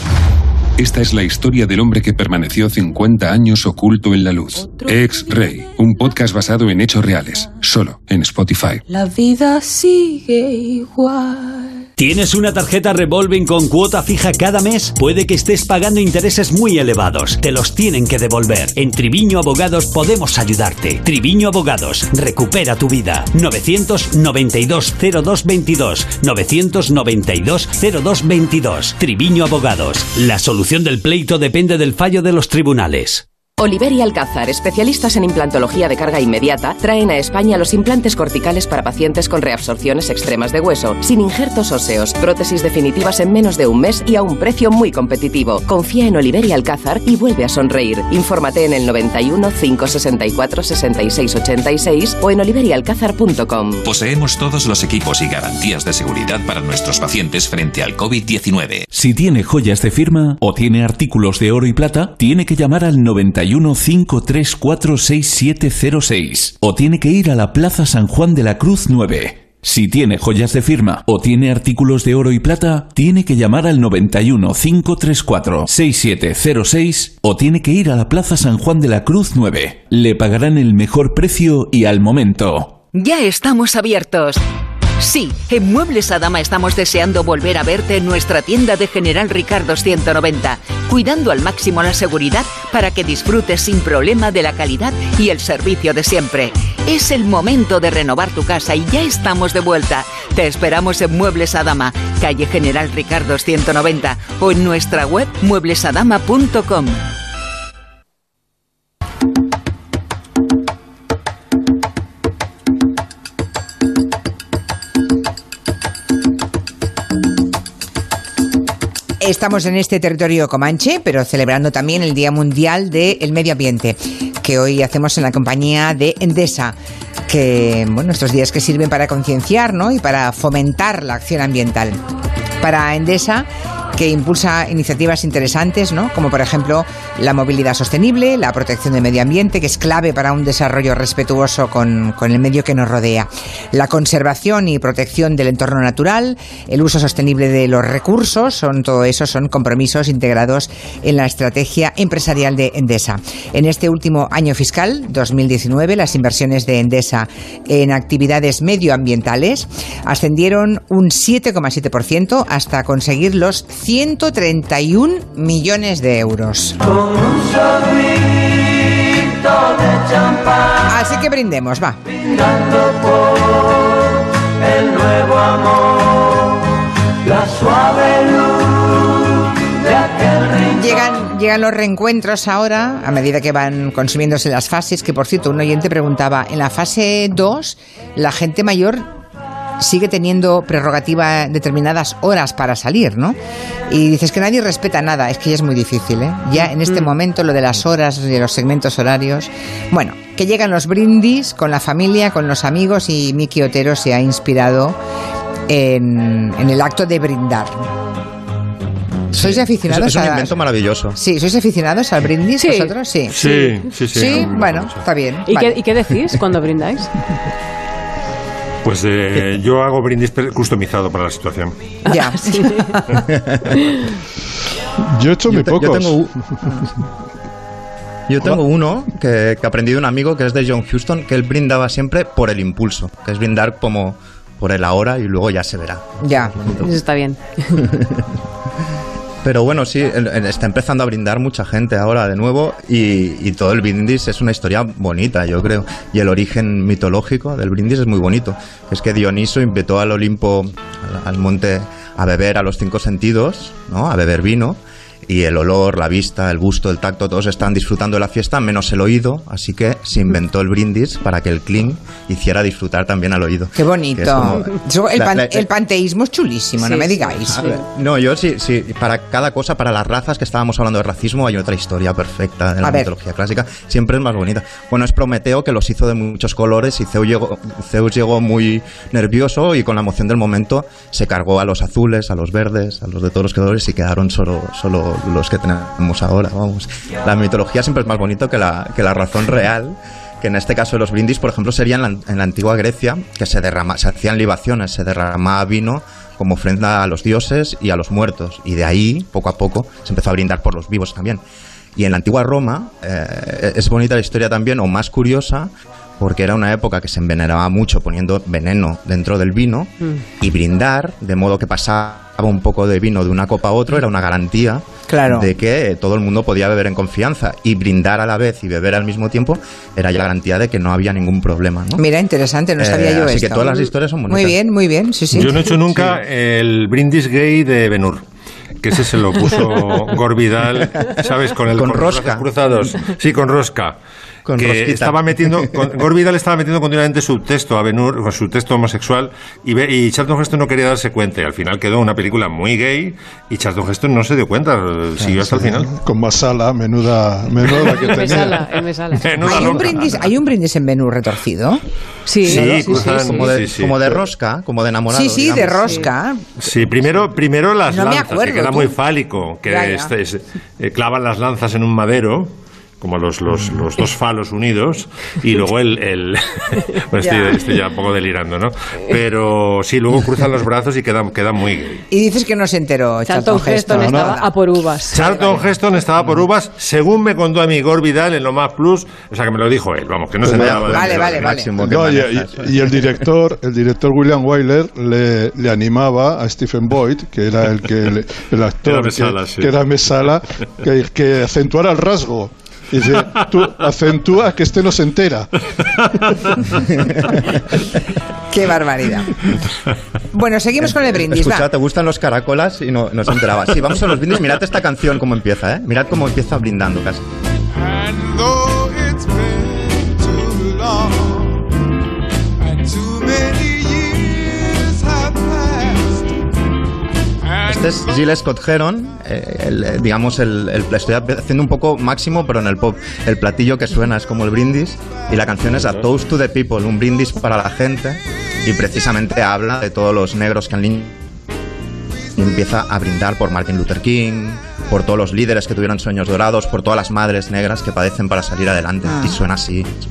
Esta es la historia del hombre que permaneció 50 años oculto en la luz. Ex-Rey, un podcast basado en hechos reales, solo en Spotify. La vida sigue igual. ¿Tienes una tarjeta revolving con cuota fija cada mes? Puede que estés pagando intereses muy elevados. Te los tienen que devolver. En Triviño Abogados podemos ayudarte. Triviño Abogados, recupera tu vida. 992 0222 992 0222. Triviño Abogados. La solución del pleito depende del fallo de los tribunales. Oliver y Alcázar, especialistas en implantología de carga inmediata, traen a España los implantes corticales para pacientes con reabsorciones extremas de hueso, sin injertos óseos, prótesis definitivas en menos de un mes y a un precio muy competitivo. Confía en Oliver y Alcázar y vuelve a sonreír. Infórmate en el 91 564 66 86 o en oliverialcázar.com. Poseemos todos los equipos y garantías de seguridad para nuestros pacientes frente al COVID-19. Si tiene joyas de firma o tiene artículos de oro y plata, tiene que llamar al 91 5346706 o tiene que ir a la Plaza San Juan de la Cruz 9. Si tiene joyas de firma o tiene artículos de oro y plata, tiene que llamar al 91 534 6706 o tiene que ir a la Plaza San Juan de la Cruz 9. Le pagarán el mejor precio y al momento. Ya estamos abiertos. Sí, en Muebles Adama estamos deseando volver a verte en nuestra tienda de General Ricardo 190, cuidando al máximo la seguridad para que disfrutes sin problema de la calidad y el servicio de siempre. Es el momento de renovar tu casa y ya estamos de vuelta. Te esperamos en Muebles Adama, calle General Ricardo 190 o en nuestra web mueblesadama.com. Estamos en este territorio comanche, pero celebrando también el Día Mundial del Medio Ambiente, que hoy hacemos en la compañía de Endesa, que, estos días que sirven para concienciar. Y para fomentar la acción ambiental. Para Endesa, que impulsa iniciativas interesantes, ¿no? como por ejemplo la movilidad sostenible, la protección del medio ambiente, que es clave para un desarrollo respetuoso con, el medio que nos rodea, la conservación y protección del entorno natural, el uso sostenible de los recursos, son todo eso son compromisos integrados en la estrategia empresarial de Endesa. En este último año fiscal, 2019, las inversiones de Endesa en actividades medioambientales ascendieron un 7,7% hasta conseguir los 131 millones de euros. Así que brindemos, va. el nuevo amor, la suave luz de aquel rincón. Llegan, llegan los reencuentros ahora, a medida que van consumiéndose las fases, que por cierto, un oyente preguntaba, en la fase 2, la gente mayor sigue teniendo prerrogativa determinadas horas para salir, ¿no? Y dices que nadie respeta nada, es que ya es muy difícil, ¿eh? Ya en este momento lo de las horas y de los segmentos horarios. Bueno, que llegan los brindis con la familia, con los amigos y Miki Otero se ha inspirado en, en el acto de brindar. ¿Sois aficionados es, es un a- invento maravilloso. Sí, ¿sois aficionados al brindis Sí. vosotros? Sí. Sí, sí, sí. Sí, No, bueno, está bien. ¿Y, vale. qué, ¿Y qué decís cuando brindáis? Pues eh, yo hago brindis customizado para la situación. Ya. Yo he hecho muy yo pocos. tengo Yo tengo uno que, que aprendí de un amigo que es de John Houston, que él brindaba siempre por el impulso, que es brindar como por el ahora y luego ya se verá. Ya. Eso está bien. Pero bueno, sí, está empezando a brindar mucha gente ahora de nuevo y, y todo el brindis es una historia bonita, yo creo. Y el origen mitológico del brindis es muy bonito. Es que Dioniso invitó al Olimpo, al, al monte, a beber a los cinco sentidos, ¿no? A beber vino. Y el olor, la vista, el gusto, el tacto, todos están disfrutando de la fiesta, menos el oído. Así que se inventó el brindis para que el clean hiciera disfrutar también al oído. Qué bonito. Como- Yo- el, la- pan- la- el panteísmo es chulísimo, no me digáis. Ver, No, yo sí, sí. Para cada cosa, para las razas que estábamos hablando de racismo, hay otra historia perfecta de la A ver. mitología clásica. Siempre es más bonita. Bueno, es Prometeo que los hizo de muchos colores y Zeus llegó, Zeus llegó muy nervioso y con la emoción del momento se cargó a los azules, a los verdes, a los de todos los colores y quedaron solo, solo los que tenemos ahora. Vamos. La mitología siempre es más bonito que la, que la razón real que en este caso de los brindis, por ejemplo, sería en la, en la antigua Grecia, que se, derrama, se hacían libaciones, se derramaba vino como ofrenda a los dioses y a los muertos. Y de ahí, poco a poco, se empezó a brindar por los vivos también. Y en la antigua Roma eh, es bonita la historia también, o más curiosa, porque era una época que se envenenaba mucho poniendo veneno dentro del vino y brindar, de modo que pasaba un poco de vino de una copa a otro, era una garantía Claro. de que todo el mundo podía beber en confianza y brindar a la vez y beber al mismo tiempo era ya garantía de que no había ningún problema. ¿no? Mira, interesante, no Eh, sabía yo así esto. que todas las historias son bonitas. Muy bien, muy bien, sí, sí. Yo no he hecho nunca el brindis gay de Benur. Que ese se lo puso Gorvidal, ¿sabes? Con el Con los rosca. cruzados. Sí, con rosca. Con que rosquita. estaba metiendo, Gorvidal estaba metiendo continuamente subtexto a Benur, con su texto homosexual, y, y Charlton Heston no quería darse cuenta. Y al final quedó una película muy gay, y Charlton Heston no se dio cuenta, siguió hasta el final. Con Masala, menuda, menuda que Me tenía. sala, me sala. Menuda ¿Hay un, brindis, ¿Hay un brindis en menú retorcido? Sí, Sí, cruzan, como, de, sí, sí. como de rosca, como de enamorado. Sí, sí, de digamos. rosca. Sí, primero, primero las No me lanzas, acuerdo, que queda tú. muy fálico, que Ya, ya. este es- eh, clavan las lanzas en un madero, como los, los, los dos falos unidos, y luego el... el bueno, estoy, Ya. estoy ya un poco delirando, ¿no? Pero sí, luego cruzan los brazos y queda, queda muy gay. Y dices que no se enteró Charlton Heston estaba a por uvas. Charlton Heston estaba por uvas, según me contó a mí Igor Vidal en lo más plus, o sea que me lo dijo él, vamos, que no se enteraba de Vale, de- vale, vale. No, y, manejas. y- y el director, el director William Wyler le, le animaba a Stephen Boyd, que era el que el, el actor Era que, sí. que era Mesala, que, que acentuara el rasgo. Y dice, tú acentúa que este no se entera. Qué barbaridad. Bueno, seguimos con el brindis. Escucha, va. ¿te gustan los caracolas? Y no, no se enteraba. Sí, vamos a los brindis. Mirad esta canción cómo empieza, ¿eh? Mirad cómo empieza brindando casi. And though it's Este es Gilles Scott Heron, eh, el, eh, digamos, el, el- estoy haciendo un poco máximo, pero en el pop. El platillo que suena es como el brindis y la canción es A Toast to the People, un brindis para la gente y precisamente habla de todos los negros que han y empieza a brindar por Martin Luther King, por todos los líderes que tuvieron sueños dorados, por todas las madres negras que padecen para salir adelante. Ah. Y suena así. es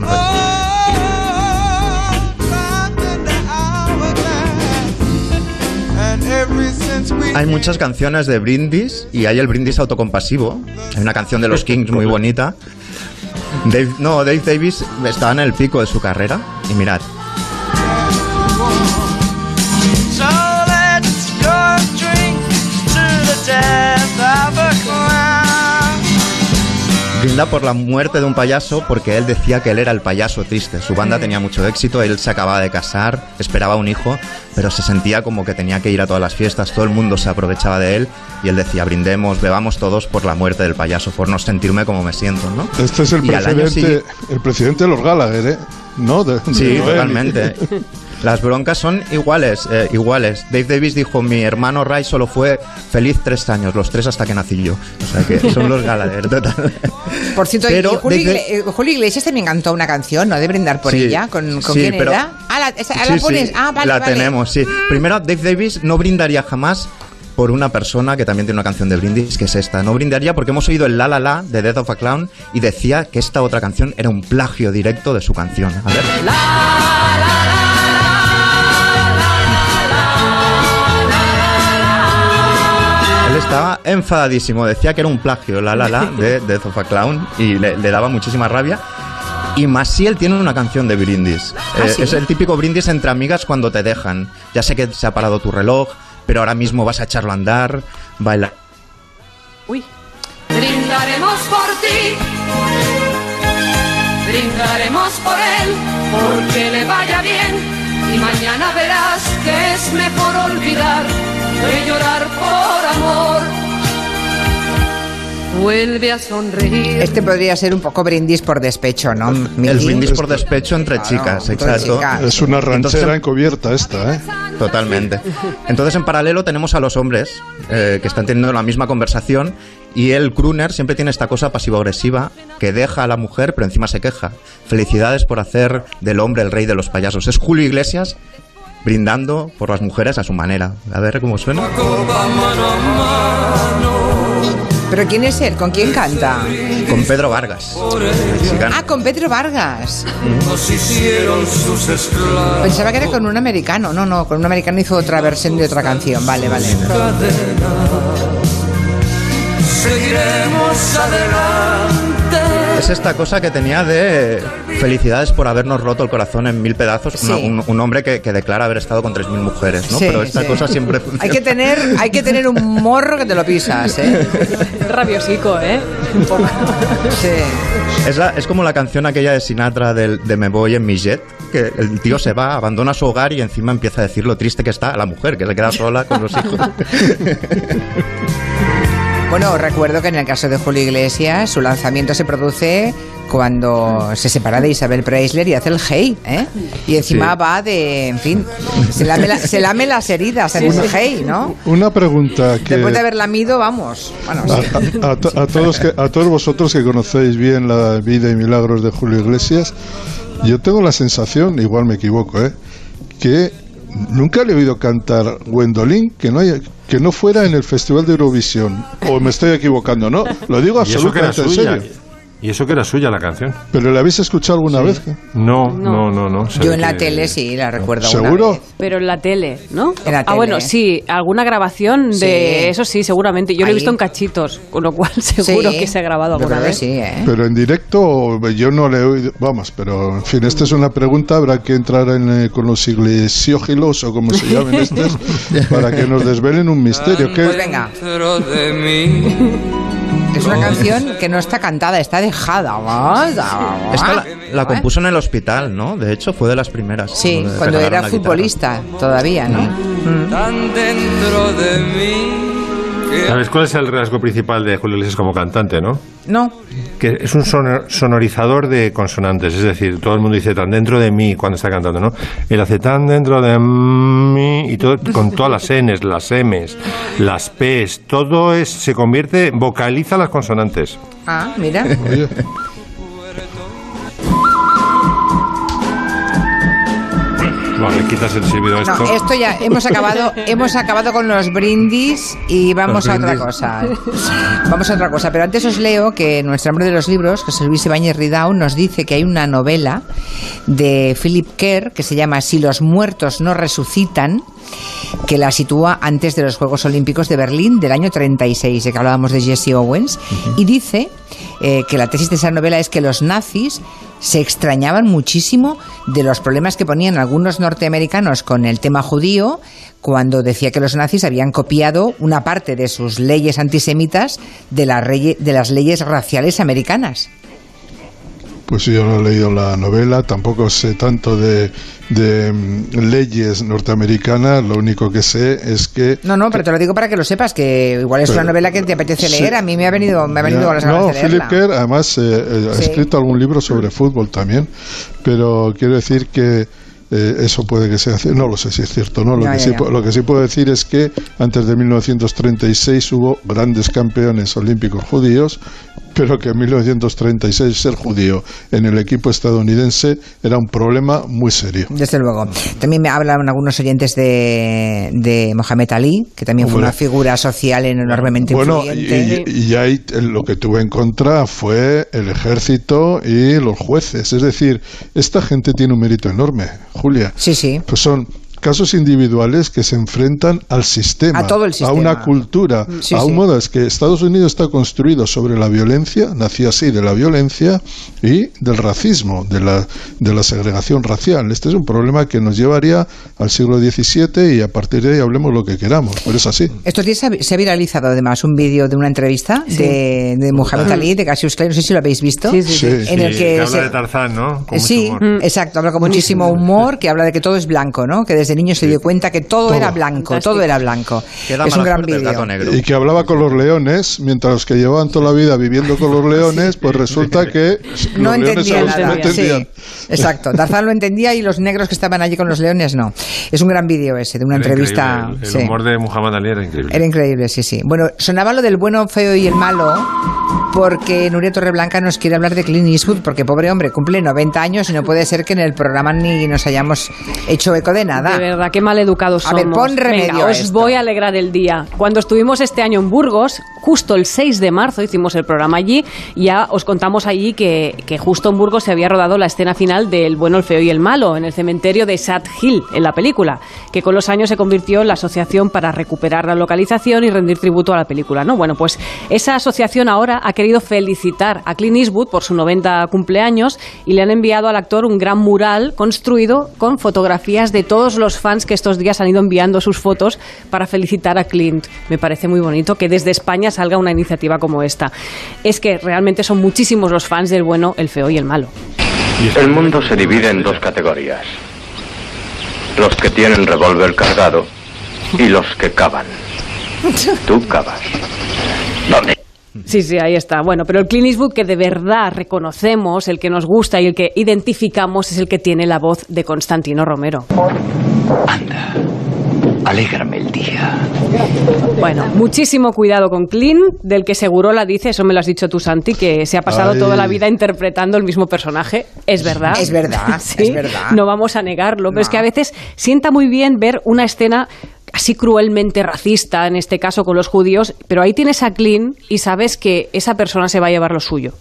Hay muchas canciones de brindis y hay el brindis autocompasivo. Hay una canción de los Kings muy bonita. Dave, no, Dave Davis estaba en el pico de su carrera y mirad, brinda por la muerte de un payaso porque él decía que él era el payaso triste. Su banda tenía mucho éxito, él se acababa de casar, esperaba un hijo, pero se sentía como que tenía que ir a todas las fiestas, todo el mundo se aprovechaba de él y él decía, brindemos, bebamos todos por la muerte del payaso, por no sentirme como me siento, ¿no? Este es el Y al año presidente, el presidente de los Gallagher, ¿eh? ¿No? De- de Sí, Noel. totalmente. Las broncas son iguales, eh, iguales. Dave Davis dijo, mi hermano Ray solo fue feliz tres años, los tres hasta que nací yo. O sea que son los Gallagher, total. Por cierto, Pero y Julio, Dave- Igle- eh, Julio Iglesias también cantó una canción, ¿no? De brindar por Sí, ella. ¿Con, con sí, quién pero- era? Ah, la, esa- ah, Sí, la sí, pones. ah, vale, la vale. tenemos, sí. Primero, Dave Davis no brindaría jamás por una persona que también tiene una canción de brindis, que es esta. No brindaría porque hemos oído el La La La de Death of a Clown y decía que esta otra canción era un plagio directo de su canción. A ver. Él estaba enfadadísimo, decía que era un plagio, la la la, de Death of a Clown, y le, le daba muchísima rabia. Y Masiel tiene una canción de brindis. ¿Ah, Eh, sí? Es el típico brindis entre amigas cuando te dejan. Ya sé que se ha parado tu reloj, pero ahora mismo vas a echarlo a andar, baila. Uy. Brindaremos por ti. Brindaremos por él, porque le vaya bien. Y mañana verás que es mejor olvidar que llorar por amor. Vuelve a sonreír. Este podría ser un poco brindis por despecho, ¿no? El brindis por despecho entre Claro, chicas, entre exacto. chicas. Es una ranchera Entonces, encubierta esta, ¿eh? Totalmente. Entonces, en paralelo tenemos a los hombres eh, que están teniendo la misma conversación y el crooner siempre tiene esta cosa pasivo-agresiva que deja a la mujer pero encima se queja. Felicidades por hacer del hombre el rey de los payasos. Es Julio Iglesias brindando por las mujeres a su manera. A ver cómo suena. ¿Pero quién es él? ¿Con quién canta? Con Pedro Vargas. mexicano. Ah, con Pedro Vargas. Nos hicieron sus esclavos. Pensaba que era con un americano. No, no, con un americano hizo otra versión de otra canción. Vale, vale. Seguiremos adelante. Es esta cosa que tenía de felicidades por habernos roto el corazón en mil pedazos. Sí. Una- un, un hombre que, que declara haber estado con tres mil mujeres, ¿no? Sí, Pero esta sí. cosa siempre funciona. Hay que tener, hay que tener un morro que te lo pisas, ¿eh? Rabiosico, ¿eh? Un poco. Sí. Es, la- es como la canción aquella de Sinatra del, de Me voy en mi jet, que el tío se va, abandona su hogar y encima empieza a decir lo triste que está a la mujer, que se queda sola con los hijos. Bueno, recuerdo que en el caso de Julio Iglesias, su lanzamiento se produce cuando se separa de Isabel Preisler y hace el Hey, ¿eh? Y encima Sí. va de, en fin, se lame, la- se lame las heridas en un Hey, ¿no? Una pregunta que... Después de haber lamido, vamos. Bueno, A, sí. a- a to- a todos que, a todos vosotros que conocéis bien la vida y milagros de Julio Iglesias, yo tengo la sensación, igual me equivoco, ¿eh? que nunca le he oído cantar Gwendolyn que no haya, que no fuera en el Festival de Eurovisión. O me estoy equivocando, no. Lo digo absolutamente en serio. Y eso que era suya la canción. ¿Pero la habéis escuchado alguna vez? No, no, no, no. Yo en la que- tele sí la recuerdo. ¿Seguro? vez. Pero en la tele, ¿no? En la Ah, bueno, tele. sí, alguna grabación de Sí. eso sí, seguramente. Yo lo he visto en cachitos, con lo cual seguro Sí, que se ha grabado alguna vez. sí, ¿eh? Pero en directo yo no le he oído, vamos, pero en fin, esta es una pregunta, habrá que entrar en, eh, con los iglesiógilos o como se llamen estos, para que nos desvelen un misterio. ¿Qué- Pues venga. Dentro de mí. Es una canción que no está cantada, está dejada. Esta la, la compuso en el hospital, ¿no? De hecho, fue de las primeras. Sí, cuando era guitarra. futbolista todavía, ¿no? Tan dentro de mí. ¿Sabes cuál es el rasgo principal de Julio Iglesias como cantante, no? No. Que es un sonor- sonorizador de consonantes, es decir, todo el mundo dice tan dentro de mí cuando está cantando, ¿no? Él hace tan dentro de mí y todo con todas las Ns, las Ms, las Ps, todo es se convierte, vocaliza las consonantes. Ah, mira. Bueno, le quitas el silbido a esto. No, esto ya hemos acabado, hemos acabado con los brindis y vamos Los a otra cosa. Vamos a otra cosa, pero antes os leo que nuestro hombre de los libros, José Luis Ibáñez Ridao, nos dice que hay una novela de Philip Kerr que se llama Si los muertos no resucitan, que la sitúa antes de los Juegos Olímpicos de Berlín del año 36, de que hablábamos de Jesse Owens, y dice eh, que la tesis de esa novela es que los nazis se extrañaban muchísimo de los problemas que ponían algunos norteamericanos con el tema judío cuando decía que los nazis habían copiado una parte de sus leyes antisemitas de, la de las leyes raciales americanas. Pues yo no he leído la novela, tampoco sé tanto de, de, mm, leyes norteamericanas, lo único que sé es que... No, no, pero te lo digo para que lo sepas, que igual es Pero- una novela que te apetece Sí. leer. A mí me ha venido, me ha venido Ya, a las ganas no, de Philip. Kerr además eh, eh, ha Sí. escrito algún libro sobre fútbol también, pero quiero decir que eh, eso puede que sea no lo sé si es cierto no lo que ya, sí ya. lo que sí puedo decir es que antes de 1936 hubo grandes campeones olímpicos judíos pero que en 1936 ser judío en el equipo estadounidense era un problema muy serio Desde luego. También me hablan algunos oyentes de, de Mohamed Ali, que también fue una figura social enormemente Bueno, influyente. y, y ahí eh, lo que tuve en contra fue el ejército y los jueces. Es decir, esta gente tiene un mérito enorme, Julia. Sí, sí. Pues son casos individuales que se enfrentan al sistema, A todo el sistema. una cultura, Sí, a un sí. modo. Es que Estados Unidos está construido sobre la violencia, nació así de la violencia y del racismo, de la, de la segregación racial. Este es un problema que nos llevaría al siglo XVII y a partir de ahí hablemos lo que queramos, pero es así. Estos días se ha- viralizado además un vídeo de una entrevista de, de Muhammad Ali, de Cassius Clay, no sé si lo habéis visto, Sí, sí, sí. en el que, habla se- de Tarzán, ¿no? Con mucho sí, humor. exacto, habla con muchísimo humor, que habla de que todo es blanco, ¿no? Que desde niño se dio cuenta que todo, Todo. era blanco, todo era blanco. Queda es un gran vídeo. Y que hablaba con los leones, mientras los que llevaban toda la vida viviendo con los leones, pues resulta que No los leones entendía son los que nada. no entendían. Sí, exacto. Tarzán lo entendía y los negros que estaban allí con los leones no. Es un gran vídeo ese, de una Era entrevista. El, el sí. humor de Muhammad Ali era increíble. Era increíble, sí, sí. Bueno, sonaba lo del bueno, feo y el malo, porque Nuria Torreblanca nos quiere hablar de Clint Eastwood, porque pobre hombre, cumple 90 años y no puede ser que en el programa ni nos hayamos hecho eco de nada. Verdad, qué mal educados A somos. ver, pon remedio Venga, a os esto. voy a alegrar el día. Cuando estuvimos este año en Burgos, justo el 6 de marzo hicimos el programa allí, ya os contamos allí que, que justo en Burgos se había rodado la escena final del bueno, el feo y el malo, en el cementerio de Sad Hill, en la película, que con los años se convirtió en la asociación para recuperar la localización y rendir tributo a la película, ¿no? Bueno, pues esa asociación ahora ha querido felicitar a Clint Eastwood por su 90 cumpleaños y le han enviado al actor un gran mural construido con fotografías de todos los fans que estos días han ido enviando sus fotos para felicitar a Clint. Me parece muy bonito que desde España salga una iniciativa como esta. Es que realmente son muchísimos los fans del bueno, el feo y el malo. El mundo se divide en dos categorías. Los que tienen revólver cargado y los que cavan. Tú cavas. ¿Dónde? Sí, sí, ahí está. Bueno, pero el Clint Eastwood que de verdad reconocemos, el que nos gusta y el que identificamos es el que tiene la voz de Constantino Romero. Alégrame el día. Bueno, muchísimo cuidado con Clint, del que seguro la dice, eso me lo has dicho tú, Santi, que se ha pasado Ay. toda la vida interpretando el mismo personaje. Es verdad. Es verdad, Sí, es verdad. No vamos a negarlo, pero es que a veces sienta muy bien ver una escena así cruelmente racista, en este caso con los judíos, pero ahí tienes a Clint y sabes que esa persona se va a llevar lo suyo.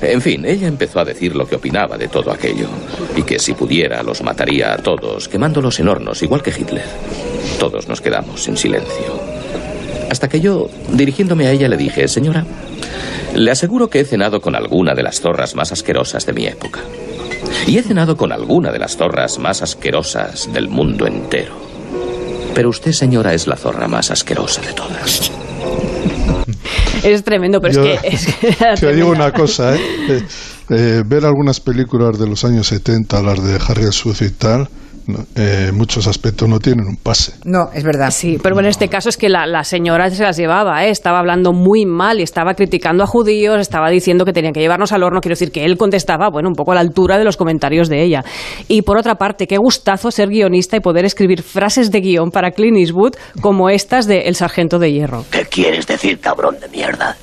En fin, ella empezó a decir lo que opinaba de todo aquello. Y que si pudiera los mataría a todos, quemándolos en hornos, igual que Hitler. Todos nos quedamos en silencio. Hasta que yo, dirigiéndome a ella, le dije, señora, le aseguro que he cenado con alguna de las zorras más asquerosas de mi época. Y he cenado con alguna de las zorras más asquerosas del mundo entero. Pero usted, señora, es la zorra más asquerosa de todas. Es tremendo, pero Yo- es que... Es que Te digo una cosa, ¿eh? Eh, eh, ver algunas películas de los años 70, las de Harry el Sucio y tal, eh, muchos aspectos no tienen un pase. No, es verdad. Sí, pero bueno, en este caso es que la, la señora se las llevaba, ¿eh? estaba hablando muy mal y estaba criticando a judíos, estaba diciendo que tenían que llevarnos al horno. Quiero decir que él contestaba, bueno, un poco a la altura de los comentarios de ella. Y por otra parte, qué gustazo ser guionista y poder escribir frases de guion para Clint Eastwood como estas de El Sargento de Hierro. ¿Qué quieres decir, cabrón de mierda?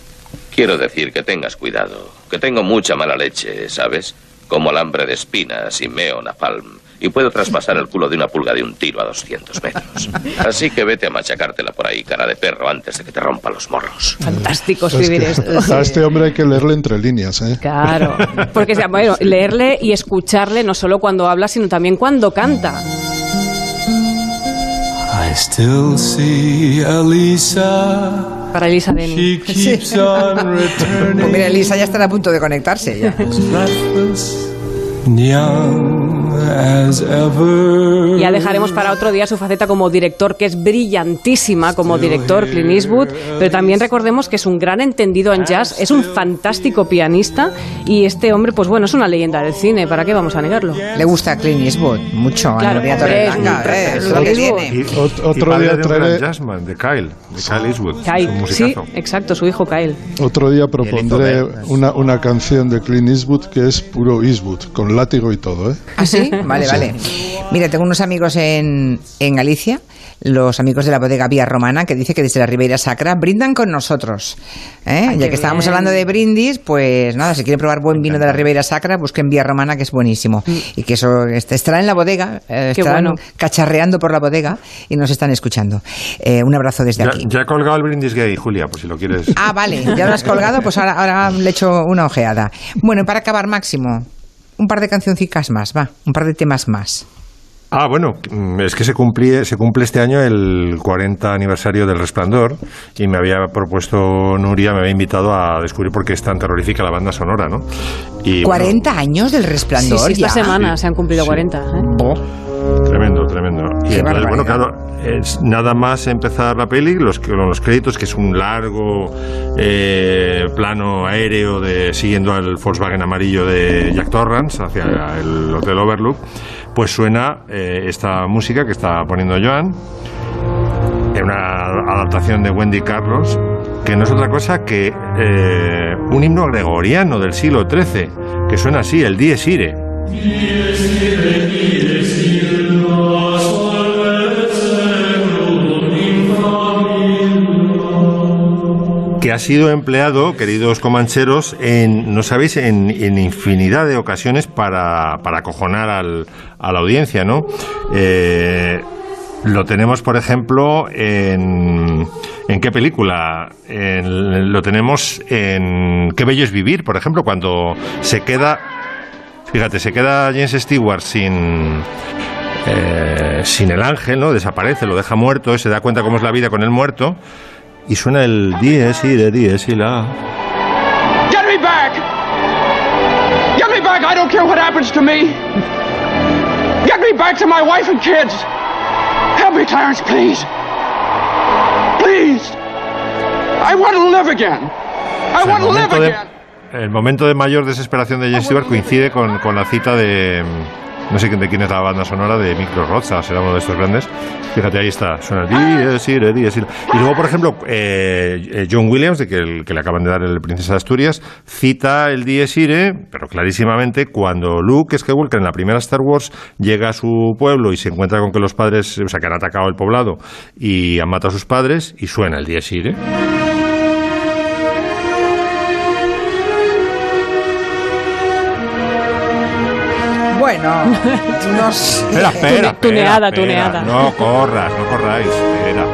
Quiero decir que tengas cuidado, que tengo mucha mala leche, ¿sabes? Como alambre de espinas y meo napalm. Y puedo traspasar el culo de una pulga de un tiro a 200 metros. Así que vete a machacártela por ahí, cara de perro, antes de que te rompa los morros. Fantástico Es escribir que esto. a este hombre hay que leerle entre líneas, ¿eh? Claro, porque bueno, leerle y escucharle no solo cuando habla, sino también cuando canta. I still see Elisa. Para Elisa Deni. She keeps on returning. Pues mira, Elisa ya está a punto de conectarse ya. As ever. Ya dejaremos para otro día su faceta como director, que es brillantísima como director, Clint Eastwood, pero también recordemos que es un gran entendido en jazz, es un fantástico pianista y este hombre, pues bueno, es una leyenda del cine, ¿para qué vamos a negarlo? Le gusta a Clint Eastwood mucho, otro día traeré- jazzman, de Kyle, de Kyle Eastwood. Kyle, sí, exacto, su hijo Kyle. Otro día propondré una, una canción de Clint Eastwood que es puro Eastwood, con látigo y todo, ¿eh? ¿Ah, sí? Vale, vale. Mira, tengo unos amigos en, en Galicia, los amigos de la bodega Vía Romana, que dice que desde la Ribeira Sacra brindan con nosotros. ¿eh? Ay, ya que estábamos bien. hablando de brindis, pues nada, si quieren probar buen vino de la Ribeira Sacra, busquen Vía Romana, que es buenísimo. Y que eso est- estará en la bodega, eh, Mm. Qué estarán bueno. cacharreando por la bodega y nos están escuchando. Eh, un abrazo desde Ya, aquí. ya he colgado el brindis gay, Julia, pues si lo quieres. Ah, vale, ya lo has colgado, pues ahora, ahora le echo una ojeada. Bueno, para acabar, Máximo, un par de cancioncicas más, va, un par de temas más. Ah, bueno, mm, es que se, cumplí- se cumple este año el 40 aniversario del Resplandor y me había propuesto Nuria, me había invitado a descubrir por qué es tan terrorífica la banda sonora, ¿no? Y, bueno, 40 años del resplandor sí, esta ya. semana Sí, se han cumplido sí. 40. ¿eh? Tremendo, tremendo. Y Qué entonces, bueno, claro, es nada más empezar la peli, los, los créditos, que es un largo eh, plano aéreo de siguiendo al Volkswagen amarillo de Jack Torrance hacia el Hotel Overlook, pues suena eh, esta música que está poniendo Joan, en una adaptación de Wendy Carlos, que no es otra cosa que eh, un himno gregoriano del siglo XIII, que suena así, el Dies Irae. Ha sido empleado, queridos comancheros, en, no sabéis, en, en infinidad de ocasiones para, para acojonar al- a la audiencia, ¿no? Eh, lo tenemos, por ejemplo, en... ¿En qué película? En- lo tenemos en Qué bello es vivir, por ejemplo, cuando se queda... Fíjate, se queda James Stewart sin... eh, sin el ángel, ¿no? Desaparece, lo deja muerto, se da cuenta cómo es la vida con el muerto y suena el dies y de dies y la. Get me back! Get me back! I don't care what happens to me! Get me back to my wife and kids! Help me, Clarence, please! Please! I want to live again! I want to live momento de, again! el momento de mayor desesperación de James Stewart coincide con, con la cita de. No sé de quién es la banda sonora, de Micro Roza, será uno de estos grandes. Fíjate, ahí está, suena el ire. Y luego, por ejemplo, eh, eh, John Williams, de que, el, que le acaban de dar el Princesa de Asturias, cita el dies pero clarísimamente, cuando Luke Skywalker en la primera Star Wars llega a su pueblo y se encuentra con que los padres, o sea, que han atacado el poblado y han matado a sus padres, y suena el dies ire. Bueno, nos... Espera, espera, tuneada, espera, tuneada. espera. No corras, no corráis. Espera.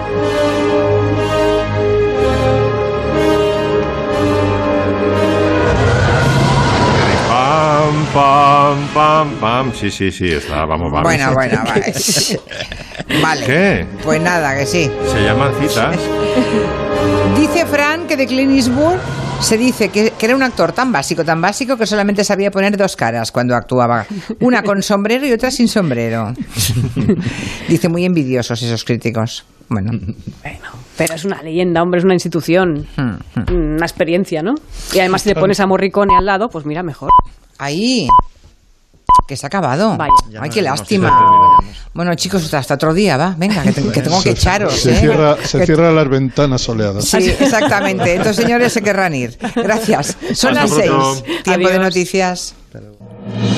Pam, pam, pam, pam. Sí, sí, sí, está, vamos, vamos. Bueno, bueno, vale. Vale. ¿Qué? Pues nada, que sí. Se llaman citas. Dice Fran que de Clint Eastwood se dice que, que era un actor tan básico, tan básico que solamente sabía poner dos caras cuando actuaba, una con sombrero y otra sin sombrero. Dice muy envidiosos esos críticos. Bueno, Pero es una leyenda, hombre, es una institución, Hmm, una experiencia, ¿no? Y además si le pones a Morricone al lado, pues mira, mejor. ahí que se ha acabado. Vaya. Ya Ay, no- qué lástima. Bueno, chicos, hasta, otro día, va. Venga, que, te- que tengo que echaros. Se, ¿eh? cierra, se Que- cierran las ventanas soleadas. Sí, exactamente. Estos señores se querrán ir. Gracias. Son Hasta las seis. Tiempo de noticias.